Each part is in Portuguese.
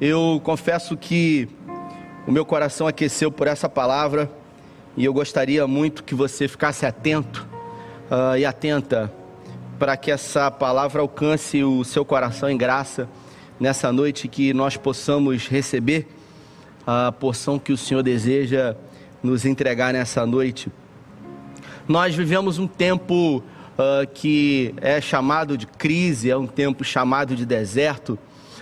Eu confesso que o meu coração aqueceu por essa palavra e eu gostaria muito que você ficasse atento uh, e atenta para que essa palavra alcance o seu coração em graça nessa noite que nós possamos receber a porção que o Senhor deseja nos entregar nessa noite. Nós vivemos um tempo uh, que é chamado de crise, é um tempo chamado de deserto.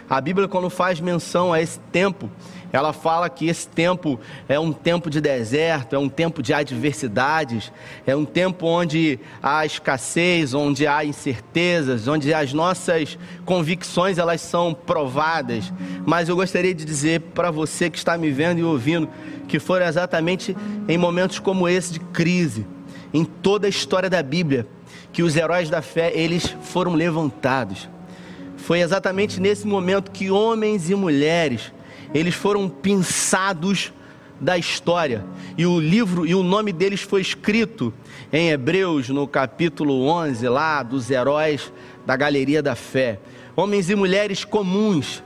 A Bíblia, quando faz menção a esse tempo, ela fala que esse tempo é um tempo de deserto, é um tempo de adversidades, é um tempo onde há escassez, onde há incertezas, onde as nossas convicções elas são provadas. Mas eu gostaria de dizer para você que está me vendo e ouvindo que foram exatamente em momentos como esse de crise, em toda a história da Bíblia, que os heróis da fé eles foram levantados. Foi exatamente nesse momento que homens e mulheres, eles foram pinçados da história. E o livro e o nome deles foi escrito em Hebreus, no capítulo 11, lá dos heróis da galeria da fé. Homens e mulheres comuns,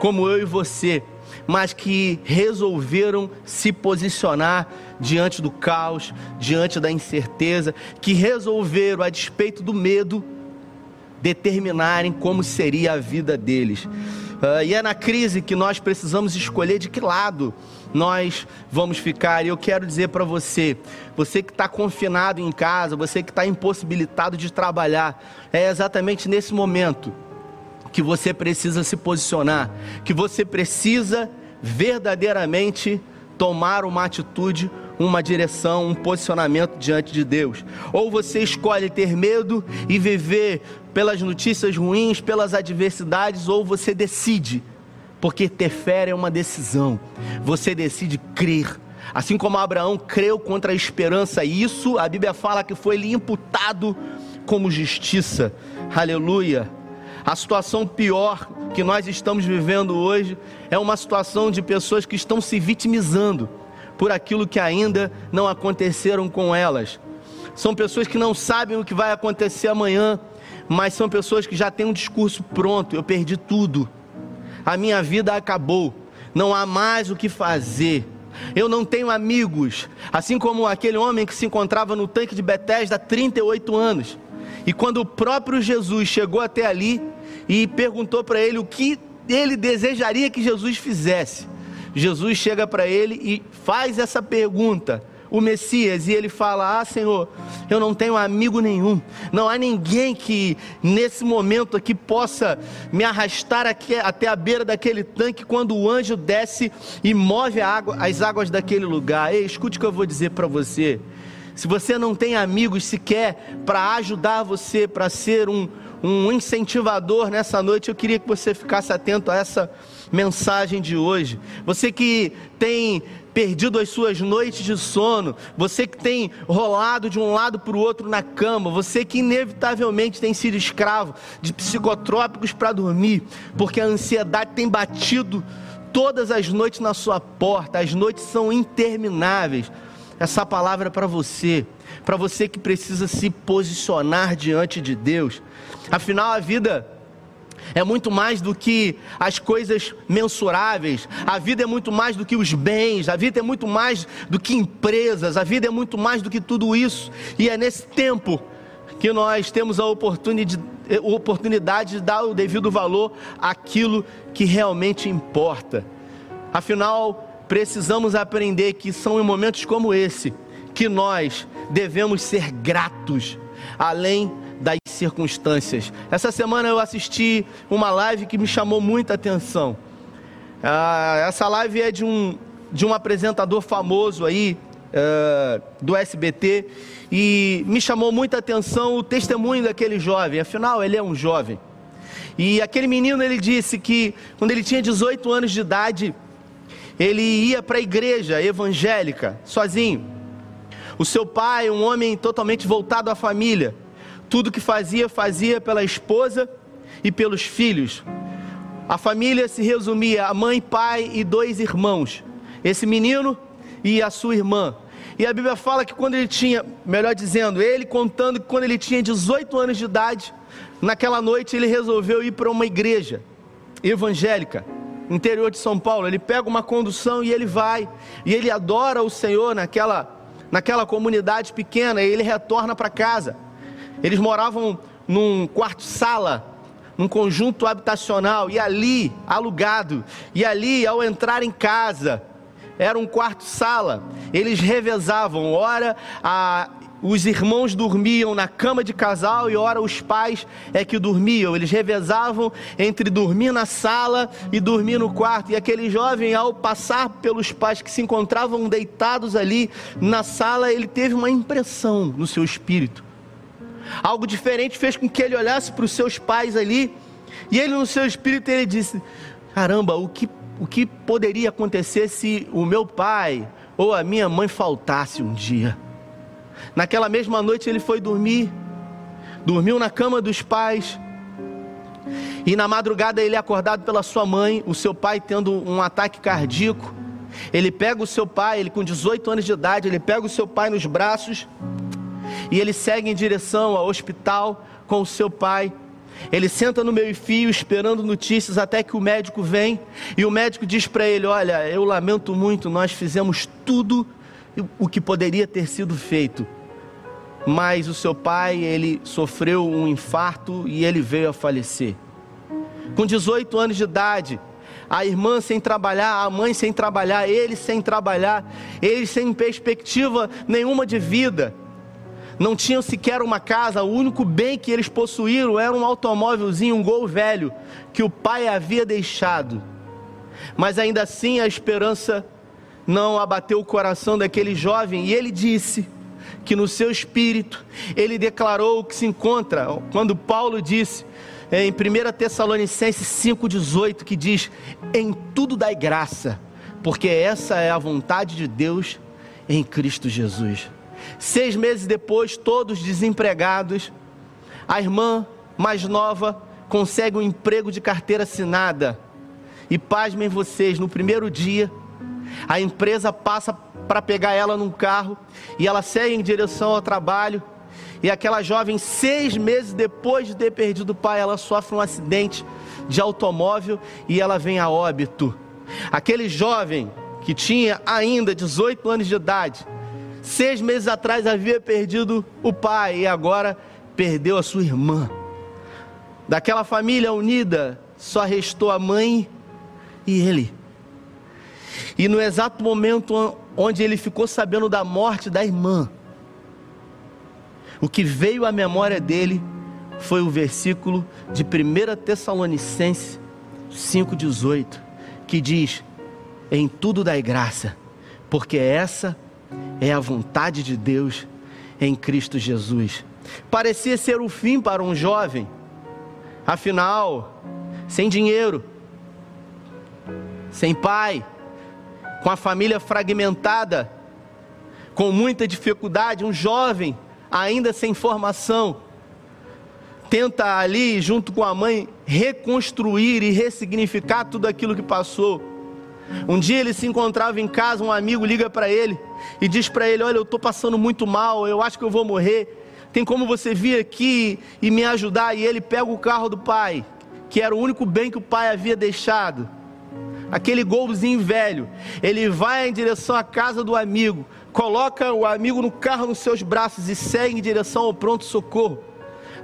como eu e você, mas que resolveram se posicionar diante do caos, diante da incerteza, que resolveram, a despeito do medo, determinarem como seria a vida deles. Uh, e é na crise que nós precisamos escolher de que lado nós vamos ficar. E eu quero dizer para você, você que está confinado em casa, você que está impossibilitado de trabalhar, é exatamente nesse momento que você precisa se posicionar, que você precisa verdadeiramente tomar uma atitude uma direção, um posicionamento diante de Deus. Ou você escolhe ter medo e viver pelas notícias ruins, pelas adversidades, ou você decide, porque ter fé é uma decisão. Você decide crer. Assim como Abraão creu contra a esperança, e isso a Bíblia fala que foi lhe imputado como justiça. Aleluia. A situação pior que nós estamos vivendo hoje é uma situação de pessoas que estão se vitimizando por aquilo que ainda não aconteceram com elas. São pessoas que não sabem o que vai acontecer amanhã, mas são pessoas que já têm um discurso pronto. Eu perdi tudo, a minha vida acabou, não há mais o que fazer. Eu não tenho amigos, assim como aquele homem que se encontrava no tanque de Betesda há 38 anos. E quando o próprio Jesus chegou até ali e perguntou para ele o que ele desejaria que Jesus fizesse, Jesus chega para ele e faz essa pergunta, o Messias, e ele fala: Ah, Senhor, eu não tenho amigo nenhum, não há ninguém que nesse momento aqui possa me arrastar aqui, até a beira daquele tanque quando o anjo desce e move água, as águas daquele lugar. Ei, escute o que eu vou dizer para você. Se você não tem amigos sequer para ajudar você, para ser um, um incentivador nessa noite, eu queria que você ficasse atento a essa mensagem de hoje. Você que tem perdido as suas noites de sono, você que tem rolado de um lado para o outro na cama, você que inevitavelmente tem sido escravo de psicotrópicos para dormir, porque a ansiedade tem batido todas as noites na sua porta, as noites são intermináveis. Essa palavra é para você, para você que precisa se posicionar diante de Deus. Afinal, a vida é muito mais do que as coisas mensuráveis, a vida é muito mais do que os bens, a vida é muito mais do que empresas, a vida é muito mais do que tudo isso, e é nesse tempo que nós temos a oportunidade, a oportunidade de dar o devido valor àquilo que realmente importa. Afinal, precisamos aprender que são em momentos como esse que nós devemos ser gratos, além das circunstâncias. Essa semana eu assisti uma live que me chamou muita atenção. Ah, essa live é de um, de um apresentador famoso aí, uh, do SBT, e me chamou muita atenção o testemunho daquele jovem, afinal ele é um jovem. E aquele menino ele disse que quando ele tinha 18 anos de idade, ele ia para a igreja evangélica sozinho. O seu pai, um homem totalmente voltado à família, tudo que fazia, fazia pela esposa e pelos filhos. A família se resumia a mãe, pai e dois irmãos. Esse menino e a sua irmã. E a Bíblia fala que quando ele tinha, melhor dizendo, ele contando que quando ele tinha 18 anos de idade, naquela noite ele resolveu ir para uma igreja evangélica. interior de São Paulo. Ele pega uma condução e ele vai. E ele adora o Senhor naquela, naquela comunidade pequena. E ele retorna para casa. Eles moravam num quarto-sala, num conjunto habitacional. E ali, alugado. E ali, ao entrar em casa, era um quarto-sala. Eles revezavam. Ora, a os irmãos dormiam na cama de casal e ora os pais é que dormiam. Eles revezavam entre dormir na sala e dormir no quarto. E aquele jovem, ao passar pelos pais que se encontravam deitados ali na sala, ele teve uma impressão no seu espírito. Algo diferente fez com que ele olhasse para os seus pais ali. E ele, no seu espírito, ele disse: Caramba, o que, o que poderia acontecer se o meu pai ou a minha mãe faltasse um dia? Naquela mesma noite ele foi dormir, dormiu na cama dos pais. E na madrugada ele é acordado pela sua mãe, o seu pai tendo um ataque cardíaco. Ele pega o seu pai, ele com 18 anos de idade, ele pega o seu pai nos braços e ele segue em direção ao hospital com o seu pai. Ele senta no meio-fio esperando notícias até que o médico vem e o médico diz para ele: Olha, eu lamento muito, nós fizemos tudo o que poderia ter sido feito, mas o seu pai, ele sofreu um infarto e ele veio a falecer. Com 18 anos de idade, a irmã sem trabalhar, a mãe sem trabalhar, ele sem trabalhar, eles sem perspectiva nenhuma de vida. Não tinham sequer uma casa, o único bem que eles possuíram era um automóvelzinho, um gol velho, que o pai havia deixado. Mas ainda assim a esperança não abateu o coração daquele jovem e ele disse: que no seu espírito ele declarou o que se encontra quando Paulo disse em 1 Tessalonicenses 5,18 que diz: Em tudo dai graça, porque essa é a vontade de Deus em Cristo Jesus. Seis meses depois, todos desempregados, a irmã mais nova consegue um emprego de carteira assinada. E pasmem vocês, no primeiro dia, a empresa passa para pegar ela num carro e ela segue em direção ao trabalho. E aquela jovem, seis meses depois de ter perdido o pai, ela sofre um acidente de automóvel e ela vem a óbito. Aquele jovem que tinha ainda 18 anos de idade, seis meses atrás havia perdido o pai e agora perdeu a sua irmã. Daquela família unida, só restou a mãe e ele. E no exato momento onde ele ficou sabendo da morte da irmã, o que veio à memória dele foi o versículo de 1 Tessalonicenses 5,18, que diz: Em tudo dai graça, porque essa é a vontade de Deus em Cristo Jesus. Parecia ser o fim para um jovem, afinal, sem dinheiro, sem pai, com a família fragmentada, com muita dificuldade, um jovem ainda sem formação, tenta ali, junto com a mãe, reconstruir e ressignificar tudo aquilo que passou. Um dia ele se encontrava em casa, um amigo liga para ele e diz para ele: Olha, eu estou passando muito mal, eu acho que eu vou morrer. Tem como você vir aqui e me ajudar? E ele pega o carro do pai, que era o único bem que o pai havia deixado aquele golzinho velho. Ele vai em direção à casa do amigo, coloca o amigo no carro nos seus braços e segue em direção ao pronto-socorro.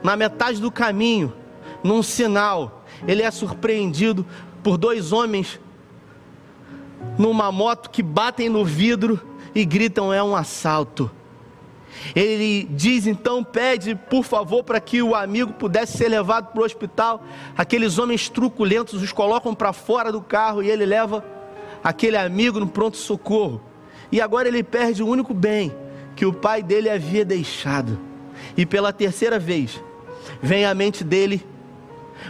Na metade do caminho, num sinal, ele é surpreendido por dois homens numa moto que batem no vidro e gritam: é um assalto. Ele diz então, pede por favor para que o amigo pudesse ser levado para o hospital. Aqueles homens truculentos os colocam para fora do carro e ele leva aquele amigo no pronto-socorro. E agora ele perde o único bem que o pai dele havia deixado. E pela terceira vez, vem à mente dele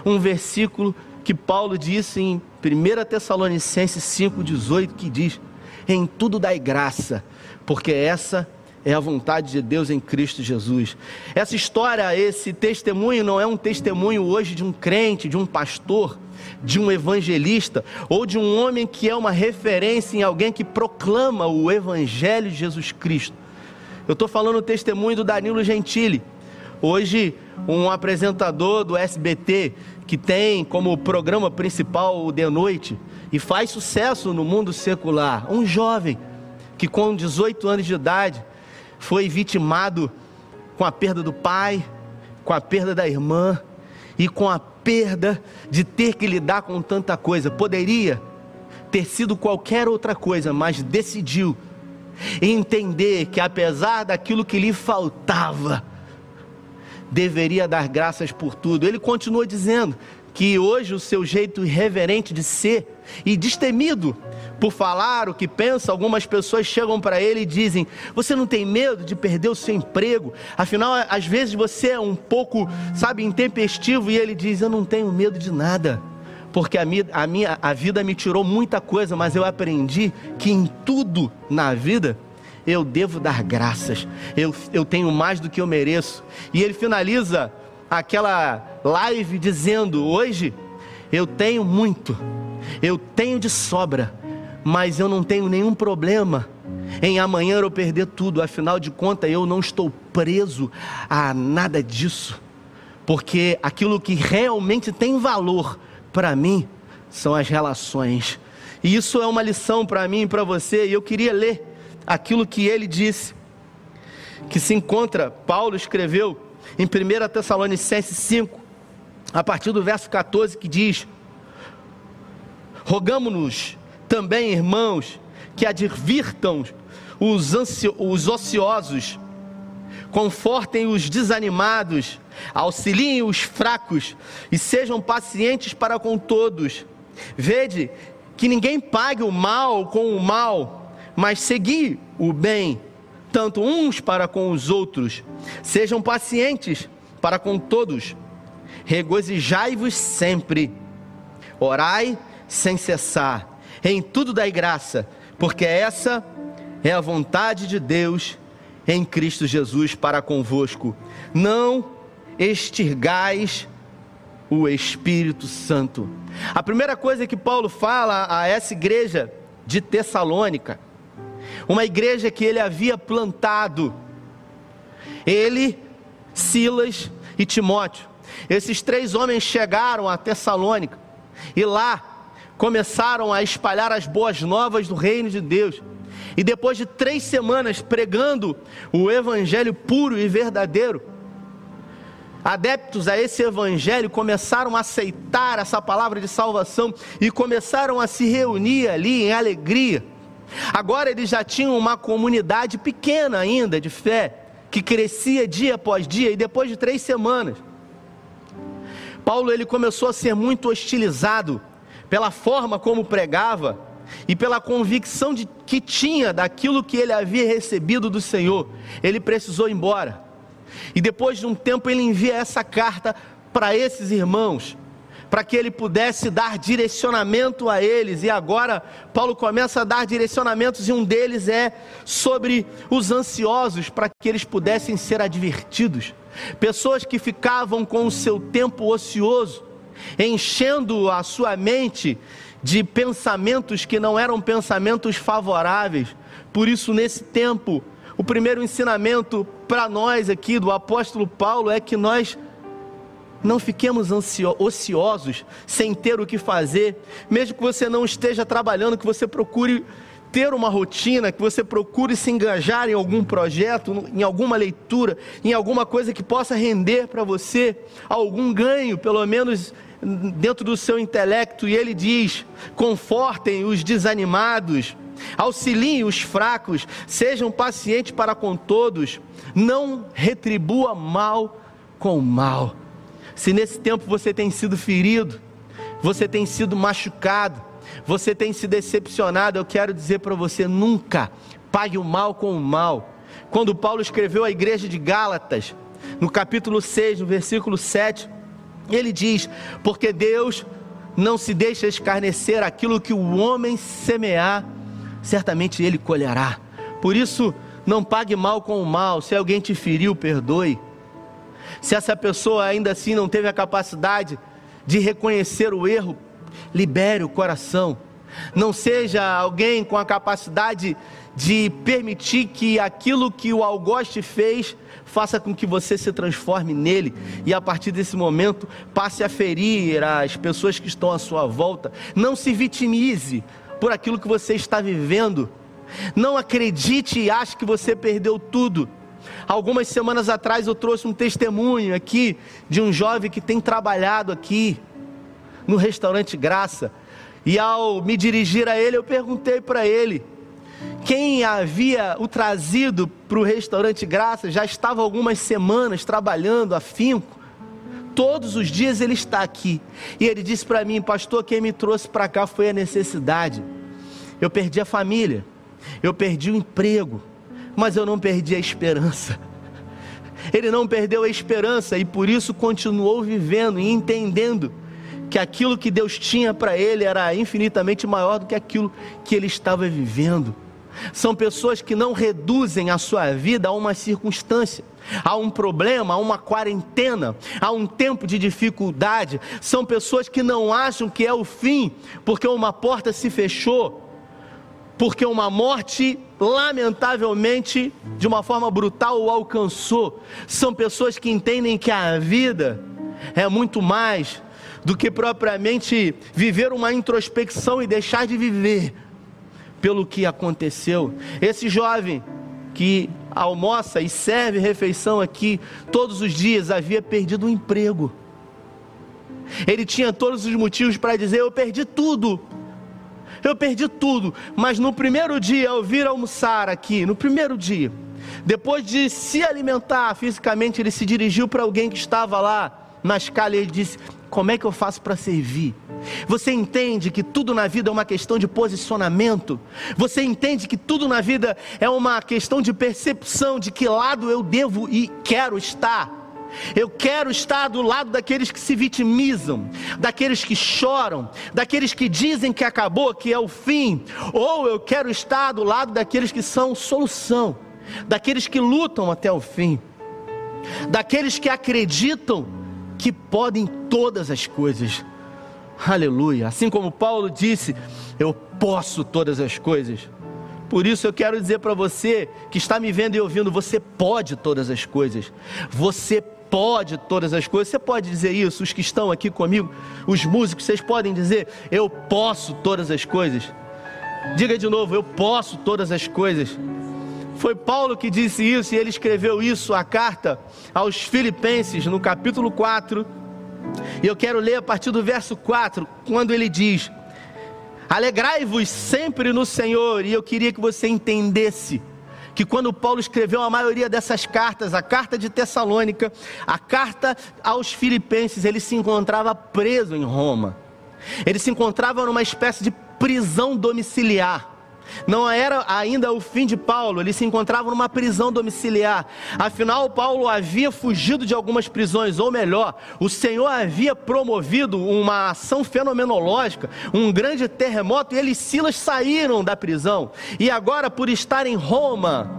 um versículo que Paulo disse em 1 Tessalonicenses 5,18, que diz: Em tudo dai graça, porque essa é a vontade de Deus em Cristo Jesus. Essa história, esse testemunho não é um testemunho hoje de um crente, de um pastor, de um evangelista ou de um homem que é uma referência em alguém que proclama o evangelho de Jesus Cristo. Eu estou falando o testemunho do Danilo Gentili. Hoje, um apresentador do SBT que tem como programa principal o de noite e faz sucesso no mundo secular. Um jovem que com 18 anos de idade foi vitimado com a perda do pai, com a perda da irmã e com a perda de ter que lidar com tanta coisa. Poderia ter sido qualquer outra coisa, mas decidiu entender que apesar daquilo que lhe faltava, deveria dar graças por tudo. Ele continua dizendo que hoje o seu jeito irreverente de ser e destemido por falar o que pensa, algumas pessoas chegam para ele e dizem: Você não tem medo de perder o seu emprego? Afinal, às vezes você é um pouco, sabe, intempestivo. E ele diz: Eu não tenho medo de nada porque a minha, a minha a vida me tirou muita coisa, mas eu aprendi que em tudo na vida eu devo dar graças. Eu, eu tenho mais do que eu mereço. E ele finaliza aquela live dizendo: Hoje eu tenho muito, eu tenho de sobra, mas eu não tenho nenhum problema em amanhã eu perder tudo. Afinal de contas, eu não estou preso a nada disso, porque aquilo que realmente tem valor para mim são as relações. E isso é uma lição para mim e para você, e eu queria ler aquilo que ele disse, que se encontra, Paulo escreveu em 1 Tessalonicenses 5, a partir do verso 14, que diz: Rogamos-nos também, irmãos, que advirtam os, os ociosos, confortem os desanimados, auxiliem os fracos e sejam pacientes para com todos. Vede que ninguém pague o mal com o mal, mas segui o bem, tanto uns para com os outros. Sejam pacientes para com todos. Regozijai-vos sempre. Orai sem cessar. Em tudo dai graça, porque essa é a vontade de Deus em Cristo Jesus para convosco. Não extirgais o Espírito Santo. A primeira coisa que Paulo fala a essa igreja de Tessalônica, uma igreja que ele havia plantado, ele, Silas e Timóteo, esses três homens chegaram a Tessalônica e lá começaram a espalhar as boas novas do reino de Deus. E depois de três semanas pregando o evangelho puro e verdadeiro, adeptos a esse evangelho começaram a aceitar essa palavra de salvação e começaram a se reunir ali em alegria. Agora eles já tinham uma comunidade pequena ainda de fé, que crescia dia após dia, e depois de três semanas, Paulo ele começou a ser muito hostilizado pela forma como pregava e pela convicção de, que tinha daquilo que ele havia recebido do Senhor. Ele precisou ir embora. E depois de um tempo ele envia essa carta para esses irmãos, para que ele pudesse dar direcionamento a eles. E agora Paulo começa a dar direcionamentos e um deles é sobre os ansiosos, para que eles pudessem ser advertidos. Pessoas que ficavam com o seu tempo ocioso, enchendo a sua mente de pensamentos que não eram pensamentos favoráveis. Por isso, nesse tempo, o primeiro ensinamento para nós aqui do apóstolo Paulo é que nós não fiquemos ociosos, sem ter o que fazer, mesmo que você não esteja trabalhando, que você procure ter uma rotina, que você procure se engajar em algum projeto, em alguma leitura, em alguma coisa que possa render para você algum ganho, pelo menos dentro do seu intelecto. E ele diz: confortem os desanimados, auxiliem os fracos, sejam pacientes para com todos, não retribua mal com mal. Se nesse tempo você tem sido ferido, você tem sido machucado, você tem se decepcionado, eu quero dizer para você: nunca pague o mal com o mal. Quando Paulo escreveu à igreja de Gálatas, no capítulo 6, no versículo 7, ele diz: Porque Deus não se deixa escarnecer aquilo que o homem semear certamente ele colherá. Por isso, não pague mal com o mal. Se alguém te feriu, perdoe. Se essa pessoa ainda assim não teve a capacidade de reconhecer o erro, libere o coração. Não seja alguém com a capacidade de permitir que aquilo que o algoste fez faça com que você se transforme nele e a partir desse momento passe a ferir as pessoas que estão à sua volta. Não se vitimize por aquilo que você está vivendo. Não acredite e ache que você perdeu tudo. Algumas semanas atrás eu trouxe um testemunho aqui de um jovem que tem trabalhado aqui no restaurante Graça. E ao me dirigir a ele, eu perguntei para ele quem havia o trazido para o restaurante Graça já estava algumas semanas trabalhando afinco. Todos os dias ele está aqui. E ele disse para mim, pastor, quem me trouxe para cá foi a necessidade. Eu perdi a família, eu perdi o emprego, mas eu não perdi a esperança. Ele não perdeu a esperança e por isso continuou vivendo e entendendo que aquilo que Deus tinha para ele era infinitamente maior do que aquilo que ele estava vivendo. São pessoas que não reduzem a sua vida a uma circunstância, a um problema, a uma quarentena, a um tempo de dificuldade. São pessoas que não acham que é o fim, porque uma porta se fechou, porque uma morte, lamentavelmente, de uma forma brutal, o alcançou. São pessoas que entendem que a vida é muito mais do que propriamente viver uma introspecção e deixar de viver pelo que aconteceu. Esse jovem que almoça e serve refeição aqui todos os dias havia perdido o emprego. Ele tinha todos os motivos para dizer: Eu perdi tudo. Eu perdi tudo. Mas no primeiro dia, ao vir almoçar aqui, no primeiro dia, depois de se alimentar fisicamente, ele se dirigiu para alguém que estava lá na escala e ele disse: Como é que eu faço para servir? Você entende que tudo na vida é uma questão de posicionamento? Você entende que tudo na vida é uma questão de percepção de que lado eu devo e quero estar? Eu quero estar do lado daqueles que se vitimizam, daqueles que choram, daqueles que dizem que acabou, que é o fim, ou eu quero estar do lado daqueles que são solução, daqueles que lutam até o fim, daqueles que acreditam que podem todas as coisas. Aleluia. Assim como Paulo disse, eu posso todas as coisas. Por isso eu quero dizer para você que está me vendo e ouvindo, você pode todas as coisas. Você pode todas as coisas. Você pode dizer isso, os que estão aqui comigo, os músicos, vocês podem dizer, eu posso todas as coisas. Diga de novo, eu posso todas as coisas. Foi Paulo que disse isso e ele escreveu isso, a carta aos Filipenses, no capítulo 4, e eu quero ler a partir do verso 4, quando ele diz: Alegrai-vos sempre no Senhor. E eu queria que você entendesse que quando Paulo escreveu a maioria dessas cartas, a carta de Tessalônica, a carta aos Filipenses, ele se encontrava preso em Roma. Ele se encontrava numa espécie de prisão domiciliar. Não era ainda o fim de Paulo, ele se encontrava numa prisão domiciliar. Afinal, Paulo havia fugido de algumas prisões, ou melhor, o Senhor havia promovido uma ação fenomenológica, um grande terremoto, e ele e Silas saíram da prisão. E agora, por estar em Roma,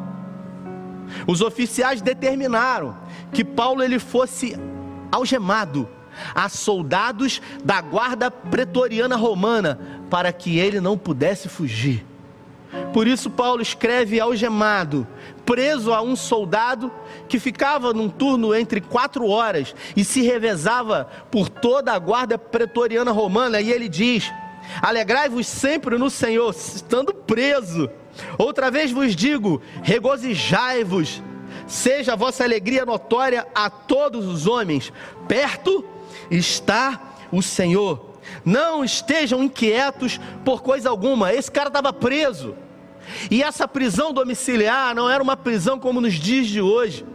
os oficiais determinaram que Paulo ele fosse algemado a soldados da guarda pretoriana romana para que ele não pudesse fugir. Por isso, Paulo escreve algemado, preso a um soldado que ficava num turno entre quatro horas e se revezava por toda a guarda pretoriana romana. E ele diz: Alegrai-vos sempre no Senhor, estando preso. Outra vez vos digo: regozijai-vos, seja a vossa alegria notória a todos os homens. Perto está o Senhor. Não estejam inquietos por coisa alguma. Esse cara estava preso. E essa prisão domiciliar não era uma prisão como nos dias de hoje.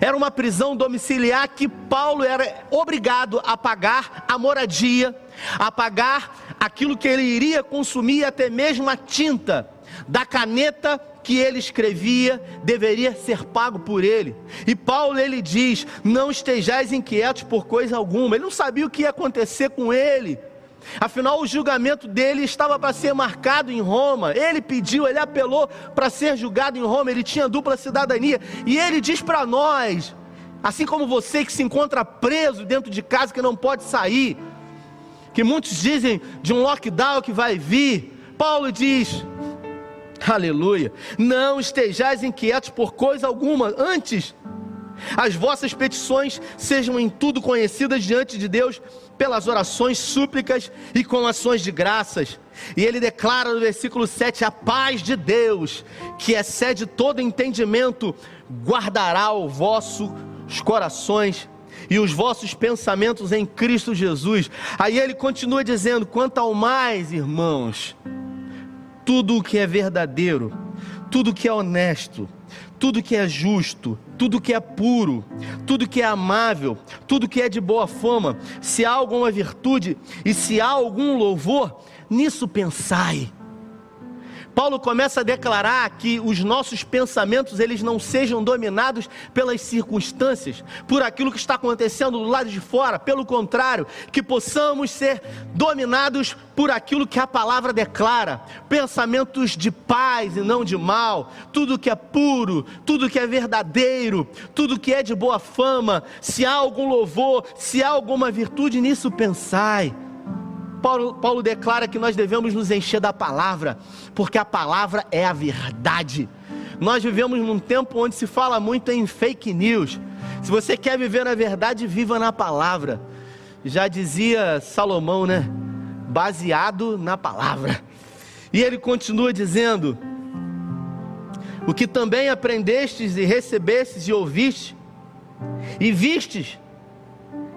Era uma prisão domiciliar que Paulo era obrigado a pagar a moradia, a pagar aquilo que ele iria consumir, até mesmo a tinta da caneta que ele escrevia deveria ser pago por ele. E Paulo ele diz: "Não estejais inquietos por coisa alguma". Ele não sabia o que ia acontecer com ele. Afinal, o julgamento dele estava para ser marcado em Roma. Ele pediu, ele apelou para ser julgado em Roma. Ele tinha dupla cidadania. E ele diz para nós, assim como você que se encontra preso dentro de casa que não pode sair, que muitos dizem de um lockdown que vai vir. Paulo diz: Aleluia, não estejais inquietos por coisa alguma, antes as vossas petições sejam em tudo conhecidas diante de Deus pelas orações, súplicas e com ações de graças. E ele declara no versículo 7: A paz de Deus, que excede todo entendimento, guardará os vossos corações e os vossos pensamentos em Cristo Jesus. Aí ele continua dizendo: quanto ao mais, irmãos, tudo o que é verdadeiro, tudo o que é honesto, tudo que é justo, tudo que é puro, tudo que é amável, tudo que é de boa fama, se há alguma virtude e se há algum louvor, nisso pensai. Paulo começa a declarar que os nossos pensamentos eles não sejam dominados pelas circunstâncias, por aquilo que está acontecendo do lado de fora, pelo contrário, que possamos ser dominados por aquilo que a palavra declara, pensamentos de paz e não de mal, tudo que é puro, tudo que é verdadeiro, tudo que é de boa fama, se há algum louvor, se há alguma virtude nisso pensai. Paulo, Paulo declara que nós devemos nos encher da palavra, porque a palavra é a verdade. Nós vivemos num tempo onde se fala muito em fake news. Se você quer viver na verdade, viva na palavra. Já dizia Salomão, né? Baseado na palavra. E ele continua dizendo: O que também aprendestes e recebestes e ouvistes, e vistes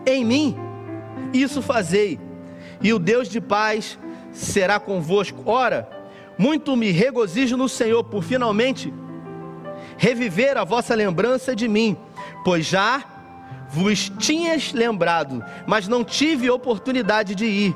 em mim, isso fazei, e o Deus de paz será convosco. Ora, muito me regozijo no Senhor por finalmente reviver a vossa lembrança de mim, pois já vos tinhas lembrado, mas não tive oportunidade de ir.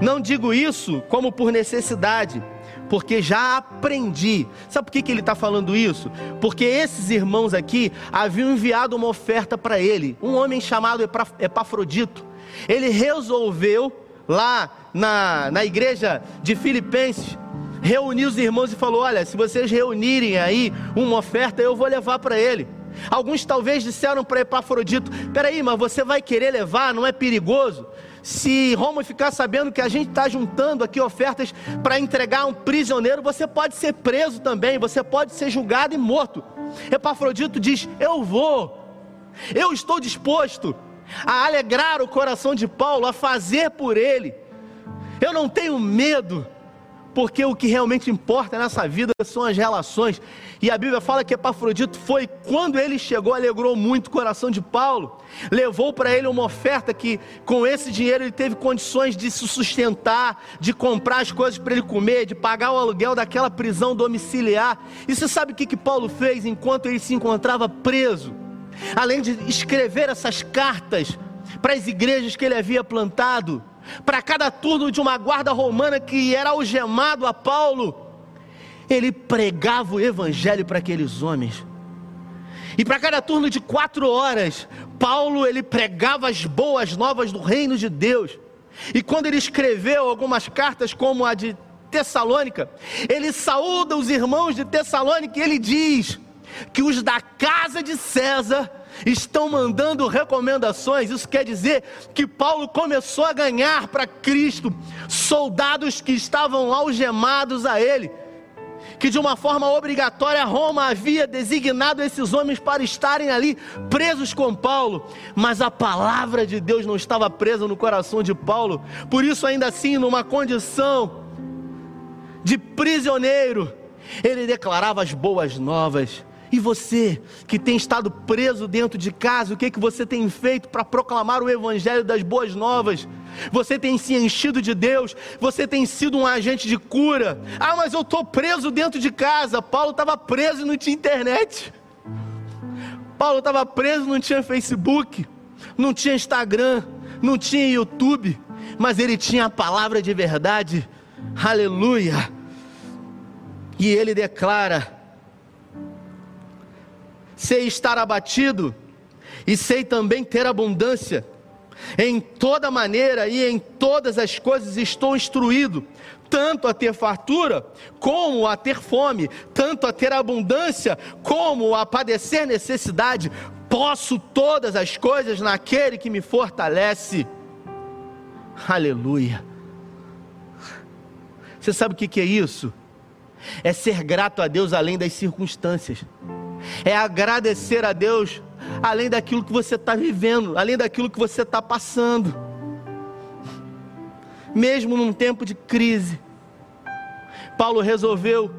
Não digo isso como por necessidade, porque já aprendi. Sabe por que, que ele está falando isso? Porque esses irmãos aqui haviam enviado uma oferta para ele, um homem chamado Epafrodito. Ele resolveu lá na, na igreja de Filipenses, reuniu os irmãos e falou: Olha, se vocês reunirem aí uma oferta, eu vou levar para ele. Alguns talvez disseram para Epafrodito: Peraí, mas você vai querer levar? Não é perigoso? Se Roma ficar sabendo que a gente está juntando aqui ofertas para entregar um prisioneiro, você pode ser preso também, você pode ser julgado e morto. Epafrodito diz: Eu vou, eu estou disposto a alegrar o coração de Paulo, a fazer por ele. Eu não tenho medo, porque o que realmente importa nessa vida são as relações. E a Bíblia fala que Epafrodito foi, quando ele chegou, alegrou muito o coração de Paulo, levou para ele uma oferta que, com esse dinheiro, ele teve condições de se sustentar, de comprar as coisas para ele comer, de pagar o aluguel daquela prisão domiciliar. E você sabe o que, que Paulo fez enquanto ele se encontrava preso? Além de escrever essas cartas para as igrejas que ele havia plantado, para cada turno de uma guarda romana que era algemado a Paulo, ele pregava o evangelho para aqueles homens. E para cada turno de quatro horas, Paulo ele pregava as boas novas do reino de Deus. E quando ele escreveu algumas cartas, como a de Tessalônica, ele saúda os irmãos de Tessalônica e ele diz: que os da casa de César estão mandando recomendações. Isso quer dizer que Paulo começou a ganhar para Cristo soldados que estavam algemados a ele. Que de uma forma obrigatória Roma havia designado esses homens para estarem ali presos com Paulo, mas a palavra de Deus não estava presa no coração de Paulo, por isso, ainda assim, numa condição de prisioneiro, ele declarava as boas novas e você que tem estado preso dentro de casa, o que, que você tem feito para proclamar o Evangelho das Boas Novas? Você tem se enchido de Deus, você tem sido um agente de cura. Ah, mas eu estou preso dentro de casa. Paulo estava preso e não tinha internet. Paulo estava preso, não tinha Facebook, não tinha Instagram, não tinha YouTube, mas ele tinha a palavra de verdade. Aleluia! E ele declara sei estar abatido e sei também ter abundância. Em toda maneira e em todas as coisas estou instruído, tanto a ter fartura, como a ter fome, tanto a ter abundância, como a padecer necessidade. Posso todas as coisas naquele que me fortalece. Aleluia. Você sabe o que é isso? É ser grato a Deus além das circunstâncias. É agradecer a Deus além daquilo que você está vivendo, além daquilo que você está passando. Mesmo num tempo de crise, Paulo resolveu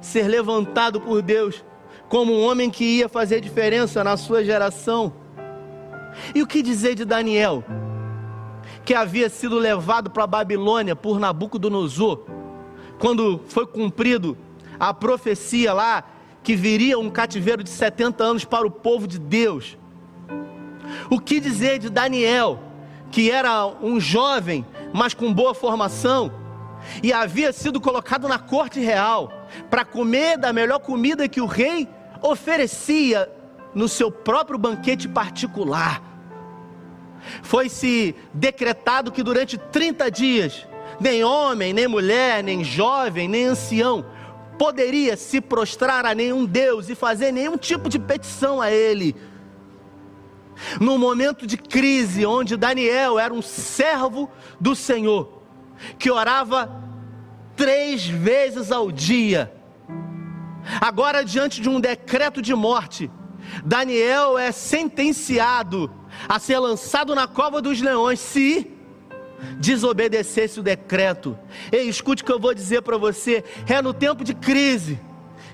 ser levantado por Deus como um homem que ia fazer diferença na sua geração. E o que dizer de Daniel, que havia sido levado para a Babilônia por Nabucodonosor, quando foi cumprido a profecia lá que viria um cativeiro de 70 anos para o povo de Deus. O que dizer de Daniel, que era um jovem, mas com boa formação, e havia sido colocado na corte real para comer da melhor comida que o rei oferecia no seu próprio banquete particular. Foi-se decretado que durante 30 dias, nem homem, nem mulher, nem jovem, nem ancião poderia se prostrar a nenhum Deus e fazer nenhum tipo de petição a Ele. No momento de crise, onde Daniel era um servo do Senhor, que orava três vezes ao dia, Agora, diante de um decreto de morte, Daniel é sentenciado a ser lançado na cova dos leões se desobedecesse o decreto. Ei, escute o que eu vou dizer para você: é no tempo de crise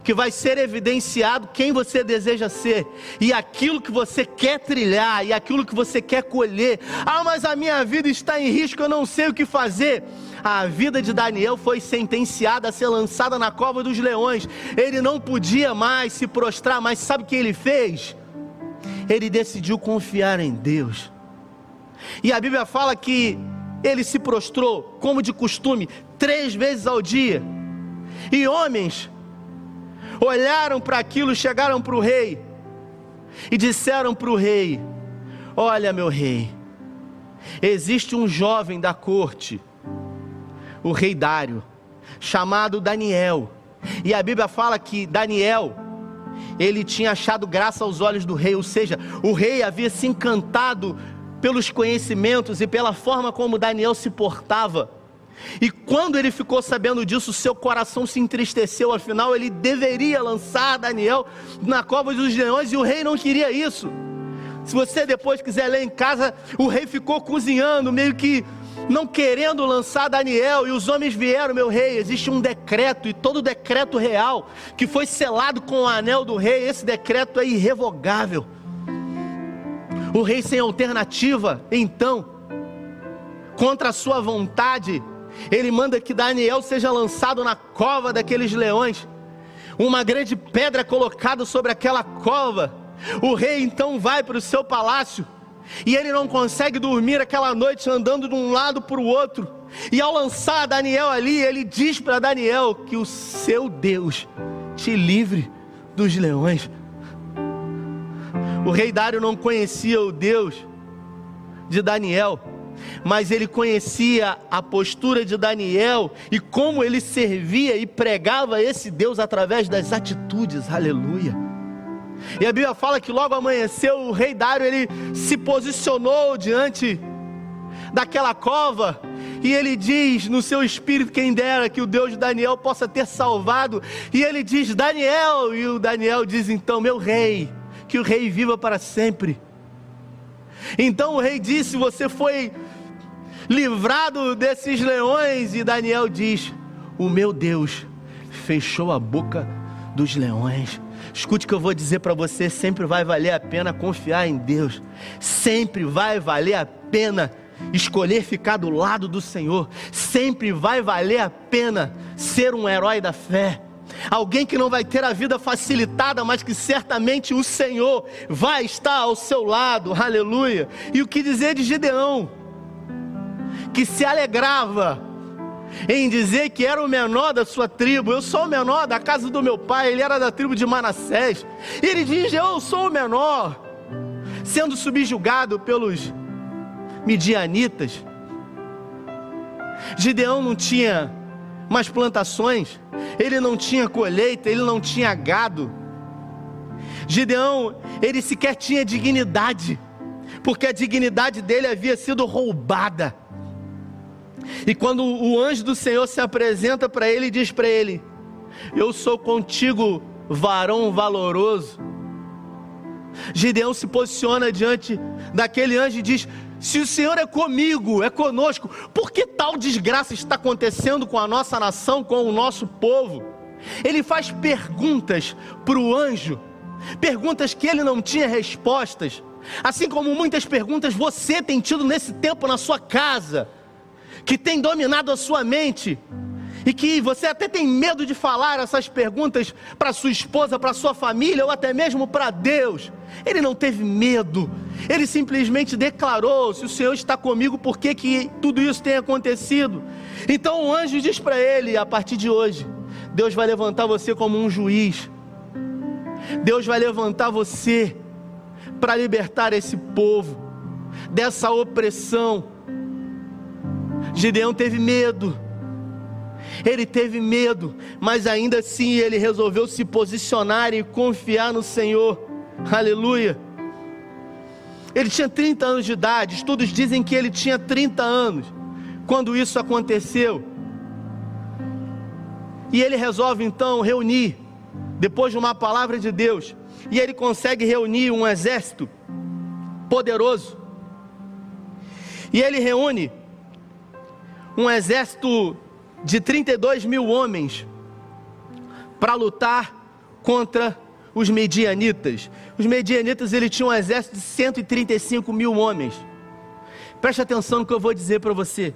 que vai ser evidenciado quem você deseja ser e aquilo que você quer trilhar e aquilo que você quer colher. Ah, mas a minha vida está em risco, eu não sei o que fazer. A vida de Daniel foi sentenciada a ser lançada na cova dos leões. Ele não podia mais se prostrar, mas sabe o que ele fez? Ele decidiu confiar em Deus. E a Bíblia fala que ele se prostrou, como de costume, três vezes ao dia. E homens olharam para aquilo, chegaram para o rei e disseram para o rei: Olha, meu rei, existe um jovem da corte, o rei Dário, chamado Daniel. E a Bíblia fala que Daniel, ele tinha achado graça aos olhos do rei, ou seja, o rei havia se encantado pelos conhecimentos e pela forma como Daniel se portava. E quando ele ficou sabendo disso, seu coração se entristeceu, afinal ele deveria lançar Daniel na cova dos leões e o rei não queria isso. Se você depois quiser ler em casa, o rei ficou cozinhando, meio que não querendo lançar Daniel, e os homens vieram, meu rei. Existe um decreto, e todo decreto real, que foi selado com o anel do rei, esse decreto é irrevogável. O rei sem alternativa, então, contra a sua vontade, ele manda que Daniel seja lançado na cova daqueles leões. Uma grande pedra colocada sobre aquela cova. O rei então vai para o seu palácio. E ele não consegue dormir aquela noite andando de um lado para o outro. E ao lançar Daniel ali, ele diz para Daniel que o seu Deus te livre dos leões. O rei Dário não conhecia o Deus de Daniel mas ele conhecia a postura de Daniel e como ele servia e pregava esse Deus através das atitudes, aleluia. E a Bíblia fala que logo amanheceu, o rei Dário ele se posicionou diante daquela cova e ele diz no seu espírito, quem dera que o Deus de Daniel possa ter salvado, e ele diz: Daniel, e o Daniel diz então: Meu rei, que o rei viva para sempre. Então o rei disse: Você foi livrado desses leões. E Daniel diz: O meu Deus fechou a boca dos leões. Escute o que eu vou dizer para você: sempre vai valer a pena confiar em Deus, sempre vai valer a pena escolher ficar do lado do Senhor, sempre vai valer a pena ser um herói da fé. Alguém que não vai ter a vida facilitada, mas que certamente o Senhor vai estar ao seu lado, aleluia. E o que dizer de Gideão? que se alegrava em dizer que era o menor da sua tribo. Eu sou o menor da casa do meu pai, ele era da tribo de Manassés. E ele diz: Eu sou o menor, sendo subjugado pelos midianitas. Gideão não tinha mais plantações, ele não tinha colheita, ele não tinha gado. Gideão, ele sequer tinha dignidade, porque a dignidade dele havia sido roubada. E quando o anjo do Senhor se apresenta para ele e diz para ele: Eu sou contigo, varão valoroso. Gideão se posiciona diante daquele anjo e diz: Se o Senhor é comigo, é conosco, por que tal desgraça está acontecendo com a nossa nação, com o nosso povo? Ele faz perguntas para o anjo, perguntas que ele não tinha respostas, assim como muitas perguntas você tem tido nesse tempo na sua casa que tem dominado a sua mente e que você até tem medo de falar essas perguntas para sua esposa, para sua família ou até mesmo para Deus. Ele não teve medo, ele simplesmente declarou: Se o Senhor está comigo, por que, que tudo isso tem acontecido? Então o anjo diz para ele: A partir de hoje, Deus vai levantar você como um juiz, Deus vai levantar você para libertar esse povo dessa opressão Gideão teve medo. Ele teve medo, mas ainda assim ele resolveu se posicionar e confiar no Senhor. Aleluia. Ele tinha 30 anos de idade, estudos dizem que ele tinha 30 anos quando isso aconteceu. E ele resolve então reunir, depois de uma palavra de Deus, e ele consegue reunir um exército poderoso. E ele reúne um exército de 32 mil homens para lutar contra os medianitas. Os medianitas ele tinham um exército de 135 mil homens. Preste atenção no que eu vou dizer para você.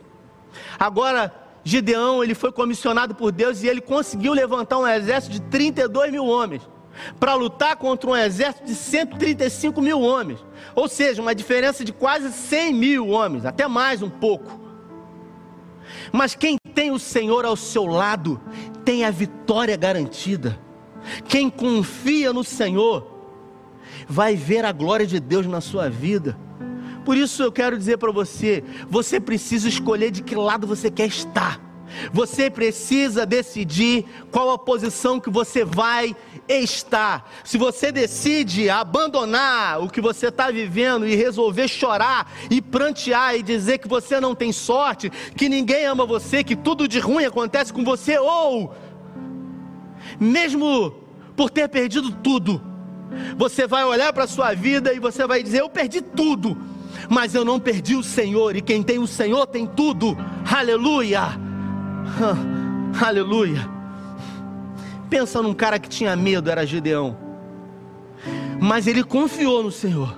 Agora, Gideão ele foi comissionado por Deus e ele conseguiu levantar um exército de 32 mil homens para lutar contra um exército de 135 mil homens. Ou seja, uma diferença de quase 100 mil homens, até mais um pouco. Mas quem tem o Senhor ao seu lado, tem a vitória garantida. Quem confia no Senhor, vai ver a glória de Deus na sua vida. Por isso eu quero dizer para você: você precisa escolher de que lado você quer estar. Você precisa decidir qual a posição que você vai estar. Se você decide abandonar o que você está vivendo e resolver chorar e prantear e dizer que você não tem sorte, que ninguém ama você, que tudo de ruim acontece com você, ou mesmo por ter perdido tudo, você vai olhar para a sua vida e você vai dizer: Eu perdi tudo, mas eu não perdi o Senhor, e quem tem o Senhor tem tudo. Aleluia! Aleluia. Pensa num cara que tinha medo, era Gideão. Mas ele confiou no Senhor.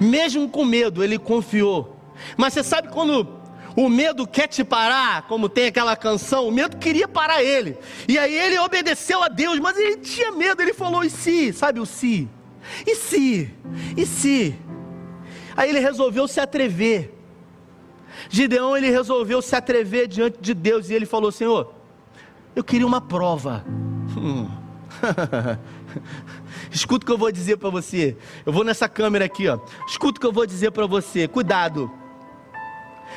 Mesmo com medo, ele confiou. Mas você sabe quando o medo quer te parar, como tem aquela canção, o medo queria parar ele. E aí ele obedeceu a Deus, mas ele tinha medo, ele falou: e se? Sabe o se? E se? E se? Aí ele resolveu se atrever. Gideão ele resolveu se atrever diante de Deus e ele falou: Senhor, eu queria uma prova. Hum. Escuta o que eu vou dizer para você. Eu vou nessa câmera aqui, ó. Escuta o que eu vou dizer para você. Cuidado.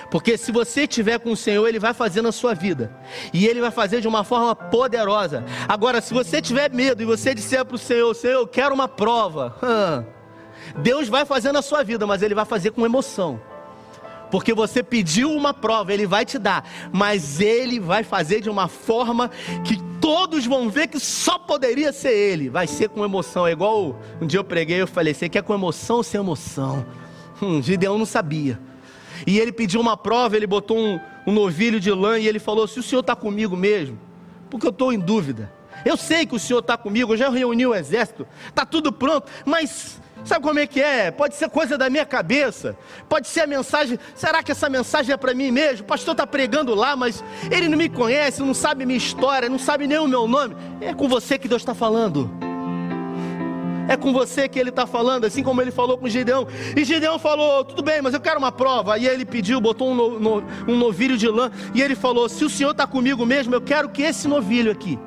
Porque se você estiver com o Senhor, Ele vai fazer na sua vida. E Ele vai fazer de uma forma poderosa. Agora, se você tiver medo e você disser para o Senhor, Senhor, eu quero uma prova. Deus vai fazer na sua vida, mas Ele vai fazer com emoção porque você pediu uma prova, ele vai te dar, mas ele vai fazer de uma forma que todos vão ver que só poderia ser ele. Vai ser com emoção, é igual um dia eu preguei, eu falei: você quer com emoção ou sem emoção? Hum, Gideão não sabia. E ele pediu uma prova, ele botou um, um novilho de lã e ele falou: se o senhor está comigo mesmo, porque eu estou em dúvida. Eu sei que o senhor está comigo, eu já reuni o exército, está tudo pronto, mas Sabe como é que é? Pode ser coisa da minha cabeça. Pode ser a mensagem. Será que essa mensagem é para mim mesmo? O pastor está pregando lá, mas ele não me conhece, não sabe minha história, não sabe nem o meu nome. É com você que Deus está falando. É com você que ele está falando, assim como ele falou com Gideão. E Gideão falou: Tudo bem, mas eu quero uma prova. E ele pediu, botou um, no, no, um novilho de lã. E ele falou: Se o senhor está comigo mesmo, eu quero que esse novilho aqui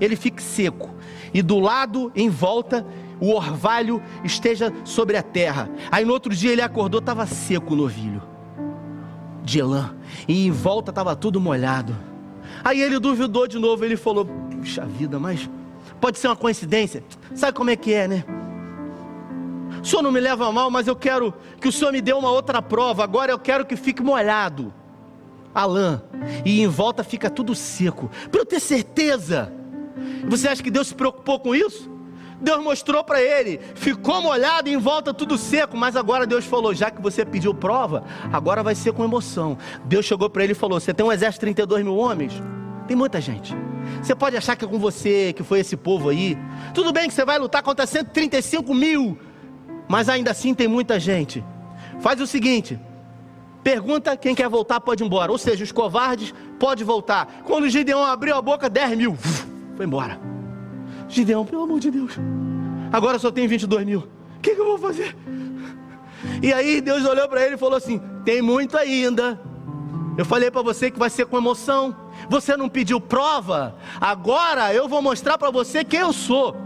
ele fique seco. E do lado, em volta, o orvalho esteja sobre a terra. Aí no outro dia ele acordou, estava seco o novilho de lã, e em volta estava tudo molhado. Aí ele duvidou de novo, ele falou: Puxa vida, mas pode ser uma coincidência. Sabe como é que é, né? O senhor não me leva mal, mas eu quero que o senhor me dê uma outra prova. Agora eu quero que fique molhado. a lã, e em volta fica tudo seco. Para eu ter certeza. Você acha que Deus se preocupou com isso? Deus mostrou para ele, ficou molhado em volta tudo seco, mas agora Deus falou: já que você pediu prova, agora vai ser com emoção. Deus chegou para ele e falou: Você tem um exército de 32 mil homens? Tem muita gente. Você pode achar que é com você, que foi esse povo aí. Tudo bem que você vai lutar contra 135 mil, mas ainda assim tem muita gente. Faz o seguinte: pergunta quem quer voltar pode ir embora. Ou seja, os covardes pode voltar. Quando o Gideão abriu a boca, 10 mil, foi embora. Gideão, pelo amor de Deus, agora só tem 22 mil. O que, que eu vou fazer? E aí Deus olhou para ele e falou assim: tem muito ainda. Eu falei para você que vai ser com emoção. Você não pediu prova? Agora eu vou mostrar para você quem eu sou.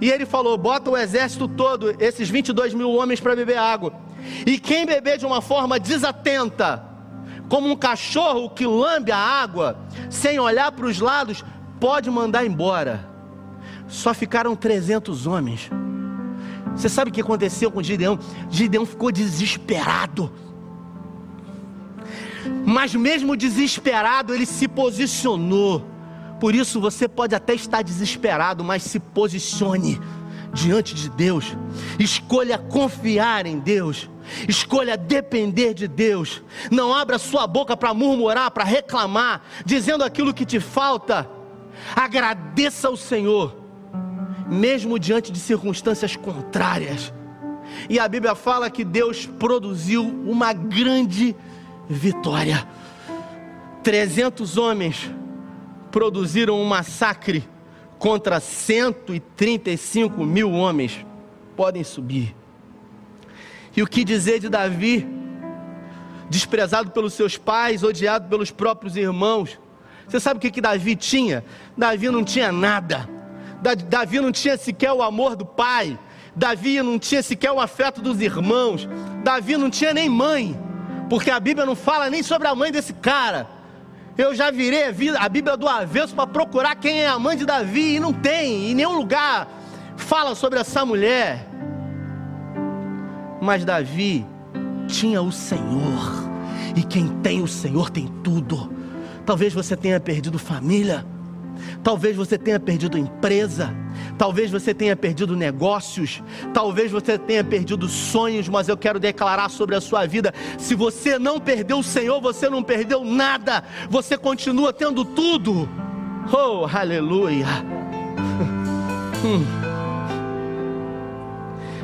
E ele falou: bota o exército todo, esses 22 mil homens para beber água. E quem beber de uma forma desatenta, como um cachorro que lambe a água, sem olhar para os lados, pode mandar embora. Só ficaram 300 homens. Você sabe o que aconteceu com Gideão? Gideão ficou desesperado. Mas mesmo desesperado, ele se posicionou. Por isso você pode até estar desesperado, mas se posicione diante de Deus. Escolha confiar em Deus. Escolha depender de Deus. Não abra sua boca para murmurar, para reclamar, dizendo aquilo que te falta. Agradeça ao Senhor, mesmo diante de circunstâncias contrárias. E a Bíblia fala que Deus produziu uma grande vitória. 300 homens produziram um massacre contra 135 mil homens. Podem subir. E o que dizer de Davi? Desprezado pelos seus pais, odiado pelos próprios irmãos. Você sabe o que, que Davi tinha? Davi não tinha nada. Davi não tinha sequer o amor do pai. Davi não tinha sequer o afeto dos irmãos. Davi não tinha nem mãe porque a Bíblia não fala nem sobre a mãe desse cara. Eu já virei a Bíblia do avesso para procurar quem é a mãe de Davi e não tem, em nenhum lugar fala sobre essa mulher. Mas Davi tinha o Senhor, e quem tem o Senhor tem tudo. Talvez você tenha perdido família, talvez você tenha perdido empresa, Talvez você tenha perdido negócios, talvez você tenha perdido sonhos, mas eu quero declarar sobre a sua vida: se você não perdeu o Senhor, você não perdeu nada, você continua tendo tudo. Oh, aleluia! Hum.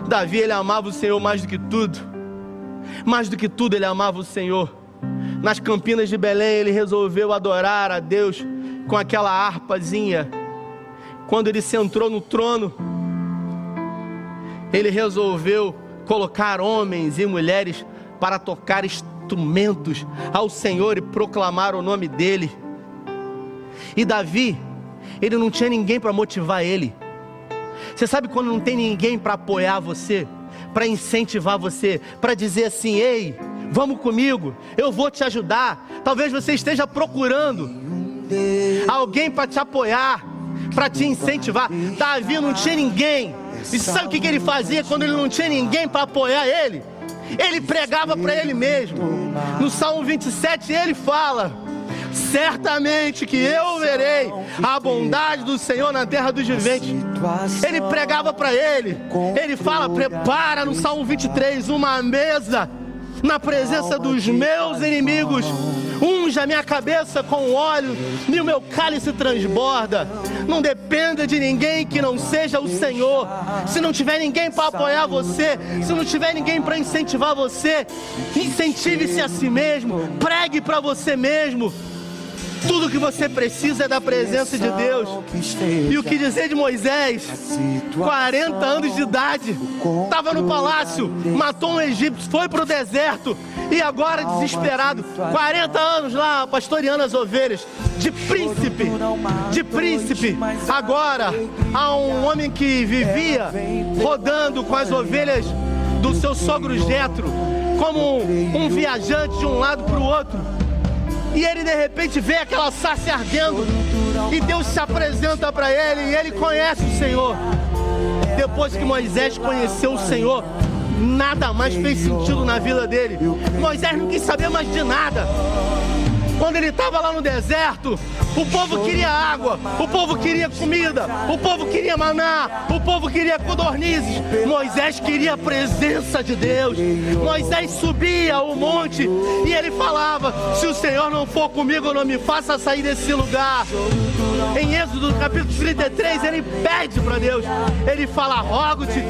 Davi, ele amava o Senhor mais do que tudo, mais do que tudo, ele amava o Senhor. Nas campinas de Belém, ele resolveu adorar a Deus com aquela harpazinha quando ele se entrou no trono, ele resolveu colocar homens e mulheres para tocar instrumentos ao Senhor e proclamar o nome dele. E Davi, ele não tinha ninguém para motivar ele. Você sabe quando não tem ninguém para apoiar você, para incentivar você, para dizer assim: ei, vamos comigo, eu vou te ajudar. Talvez você esteja procurando alguém para te apoiar para te incentivar. Davi não tinha ninguém. E sabe o que, que ele fazia quando ele não tinha ninguém para apoiar ele? Ele pregava para ele mesmo. No Salmo 27 ele fala: Certamente que eu verei a bondade do Senhor na terra dos viventes. Ele pregava para ele. Ele fala: Prepara no Salmo 23 uma mesa na presença dos meus inimigos. Unja a minha cabeça com óleo e o meu cálice transborda. Não dependa de ninguém que não seja o Senhor. Se não tiver ninguém para apoiar você, se não tiver ninguém para incentivar você, incentive-se a si mesmo, pregue para você mesmo. Tudo que você precisa é da presença de Deus. E o que dizer de Moisés? 40 anos de idade, estava no palácio, matou um egípcio, foi para o deserto e agora desesperado, 40 anos lá pastoreando as ovelhas, de príncipe, de príncipe. Agora há um homem que vivia rodando com as ovelhas do seu sogro Jetro, como um, um viajante de um lado para o outro e ele de repente vê aquela sarça ardendo. E Deus se apresenta para ele e ele conhece o Senhor. Depois que Moisés conheceu o Senhor, nada mais fez sentido na vida dele. Moisés não quis saber mais de nada. Quando ele estava lá no deserto, o povo queria água, o povo queria comida, o povo queria maná, o povo queria codornizes. Moisés queria a presença de Deus. Moisés subia o monte e ele falava: Se o Senhor não for comigo, não me faça sair desse lugar. Em Êxodo capítulo 33, ele pede para Deus, ele fala: Rogo-te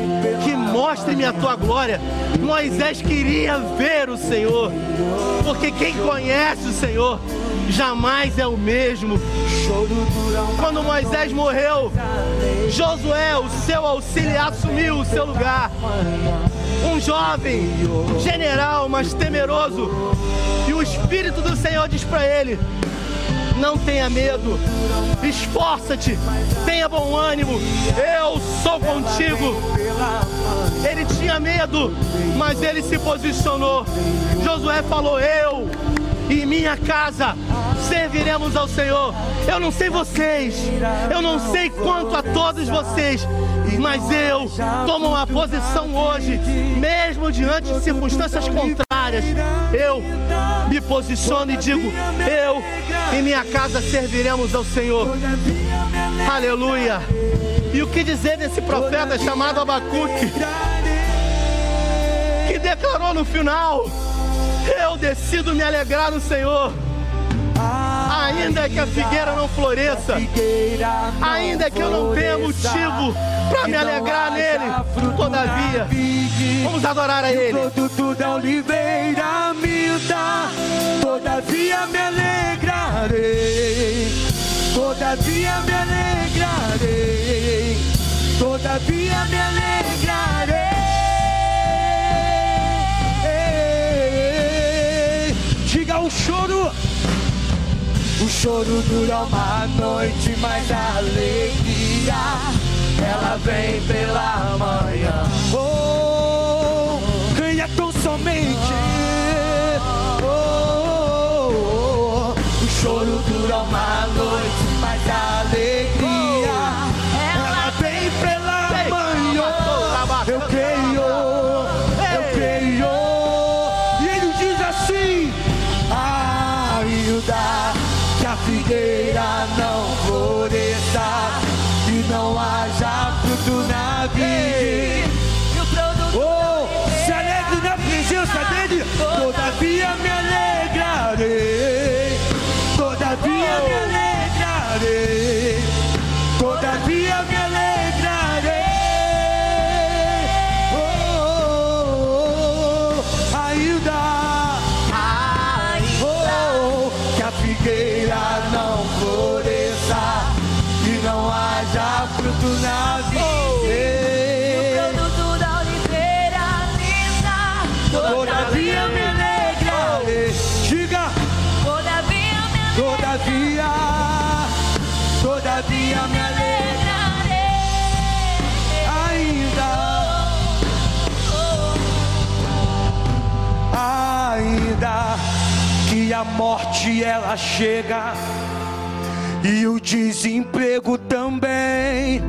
que mostre-me a tua glória. Moisés queria ver o Senhor, porque quem conhece o Senhor jamais é o mesmo. Quando Moisés morreu, Josué, o seu auxiliar, assumiu o seu lugar. Um jovem, general, mas temeroso. E o Espírito do Senhor diz para ele: não tenha medo, esforça-te, tenha bom ânimo, eu sou contigo. Ele tinha medo, mas ele se posicionou. Josué falou: Eu e minha casa serviremos ao Senhor. Eu não sei vocês, eu não sei quanto a todos vocês, mas eu tomo uma posição hoje, mesmo diante de circunstâncias contrárias. Eu me posiciono e digo: Eu e minha casa serviremos ao Senhor. Aleluia. E o que dizer desse profeta chamado Abacuque? Que declarou no final: Eu decido me alegrar no Senhor. Ainda que a figueira não floresça, ainda que eu não tenha motivo para me alegrar nele, todavia, vamos adorar a Ele. Tudo da oliveira me dá, todavia me alegrarei, todavia me alegrarei, todavia me alegrarei. Diga o choro. O choro dura uma noite, mas a alegria ela vem pela manhã. Morte ela chega e o desemprego também,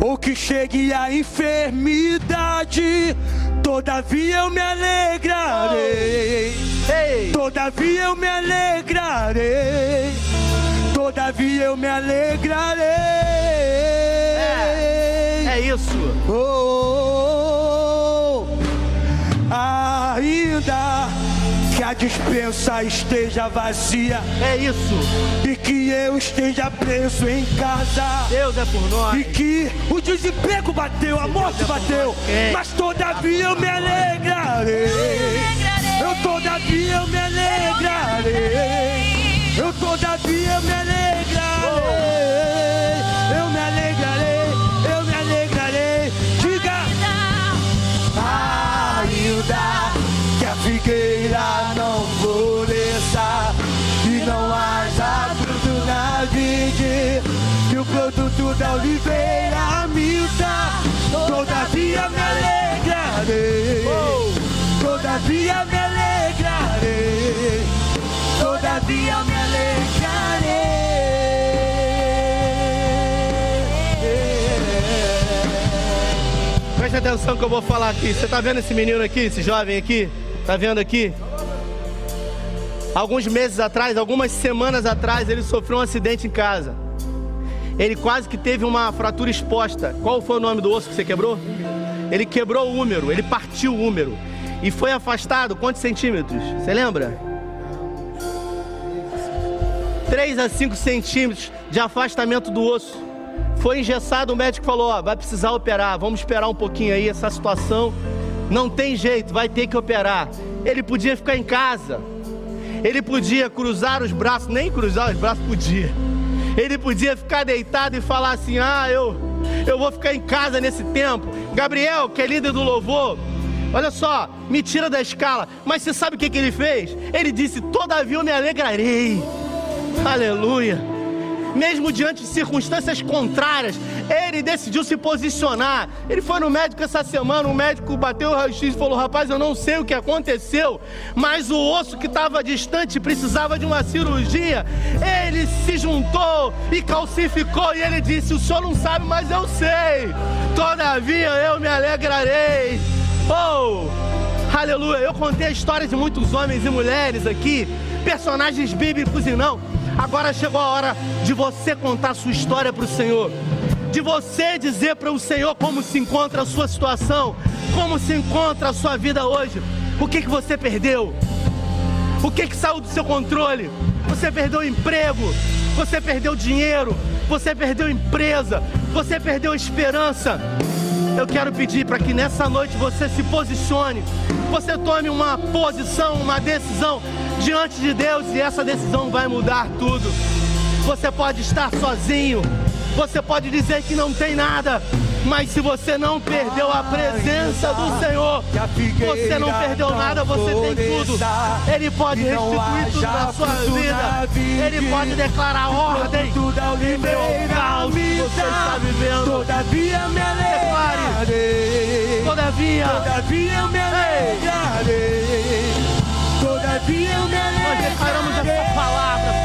ou que chegue a enfermidade, todavia eu me alegrarei. Ei, Todavia eu me alegrarei. Todavia eu me alegrarei. é isso. Oh, dispensa esteja vazia É isso. e que eu esteja preso em casa. Deus é por nós. E que o desemprego bateu, a morte bateu, mas todavia eu me alegrarei. Eu todavia eu me alegrarei. Eu todavia eu me alegrarei. Que o produto da oliveira minta, todavia me alegrarei. Todavia me alegrarei. Todavia me alegrarei. Preste atenção que eu vou falar aqui. Você tá vendo esse menino aqui, esse jovem aqui? Tá vendo aqui? Alguns meses atrás, algumas semanas atrás, ele sofreu um acidente em casa. Ele quase que teve uma fratura exposta. Qual foi o nome do osso que você quebrou? Ele quebrou o úmero, ele partiu o úmero. E foi afastado quantos centímetros? Você lembra? 3 a 5 centímetros de afastamento do osso. Foi engessado, o médico falou: ó, vai precisar operar, vamos esperar um pouquinho aí essa situação. Não tem jeito, vai ter que operar. Ele podia ficar em casa. Ele podia cruzar os braços, nem cruzar os braços podia. Ele podia ficar deitado e falar assim: "Ah, eu eu vou ficar em casa nesse tempo". Gabriel, que é líder do louvor, olha só, me tira da escala. Mas você sabe o que, que ele fez? Ele disse: "Todavia eu me alegrarei". Aleluia mesmo diante de circunstâncias contrárias, ele decidiu se posicionar. Ele foi no médico essa semana, o médico bateu o raio-x e falou: Rapaz, eu não sei o que aconteceu, mas o osso que estava distante precisava de uma cirurgia. Ele se juntou e calcificou, e ele disse: O senhor não sabe, mas eu sei. Todavia eu me alegrarei. Oh! Aleluia! Eu contei a história de muitos homens e mulheres aqui, personagens bíblicos e não Agora chegou a hora de você contar a sua história para o Senhor. De você dizer para o Senhor como se encontra a sua situação, como se encontra a sua vida hoje. O que, que você perdeu? O que, que saiu do seu controle? Você perdeu emprego, você perdeu dinheiro, você perdeu empresa, você perdeu esperança. Eu quero pedir para que nessa noite você se posicione, você tome uma posição, uma decisão diante de Deus e essa decisão vai mudar tudo. Você pode estar sozinho, você pode dizer que não tem nada, mas se você não perdeu a presença do Senhor, você não perdeu nada, você tem tudo. Ele pode restituir tudo na sua vida. Ele pode declarar ordem em meu caos que você está vivendo. Todavia me alegrarei. Todavia, todavia me alegrarei. Todavia eu me alegrarei. Nós declaramos essa palavra,